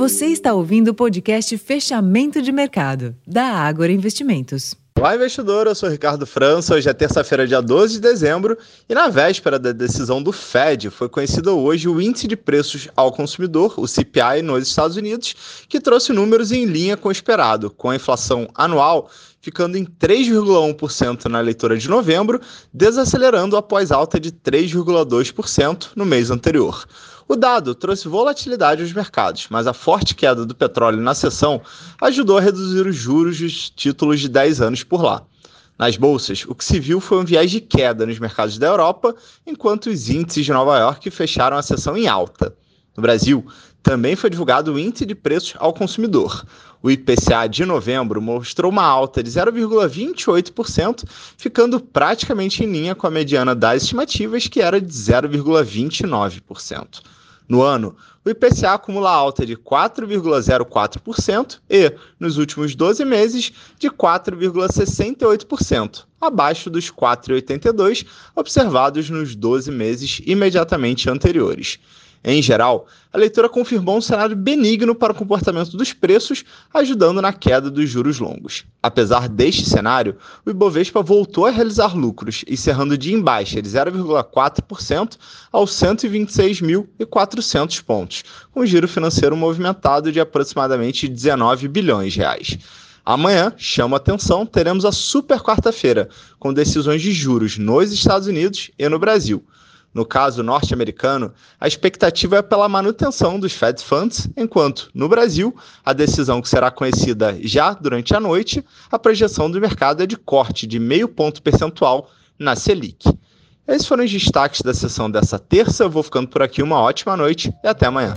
Você está ouvindo o podcast Fechamento de Mercado, da Ágora Investimentos. Olá, investidor. Eu sou Ricardo França. Hoje é terça-feira, dia 12 de dezembro, e na véspera da decisão do Fed, foi conhecido hoje o Índice de Preços ao Consumidor, o CPI, nos Estados Unidos, que trouxe números em linha com o esperado, com a inflação anual ficando em 3,1% na leitura de novembro, desacelerando após alta de 3,2% no mês anterior. O dado trouxe volatilidade aos mercados, mas a forte queda do petróleo na sessão ajudou a reduzir os juros dos títulos de 10 anos por lá. Nas bolsas, o que se viu foi um viés de queda nos mercados da Europa, enquanto os índices de Nova York fecharam a sessão em alta. No Brasil, também foi divulgado o índice de preços ao consumidor. O IPCA de novembro mostrou uma alta de 0,28%, ficando praticamente em linha com a mediana das estimativas, que era de 0,29%. No ano, o IPCA acumula alta de 4,04% e, nos últimos 12 meses, de 4,68%, abaixo dos 4,82% observados nos 12 meses imediatamente anteriores. Em geral, a leitura confirmou um cenário benigno para o comportamento dos preços, ajudando na queda dos juros longos. Apesar deste cenário, o Ibovespa voltou a realizar lucros, encerrando de em baixa de 0,4% aos 126.400 pontos, com um giro financeiro movimentado de aproximadamente 19 bilhões de reais. Amanhã, chama atenção, teremos a super quarta-feira, com decisões de juros nos Estados Unidos e no Brasil. No caso norte-americano, a expectativa é pela manutenção dos Fed Funds, enquanto, no Brasil, a decisão que será conhecida já durante a noite, a projeção do mercado é de corte de meio ponto percentual na Selic. Esses foram os destaques da sessão dessa terça. Eu vou ficando por aqui. Uma ótima noite e até amanhã.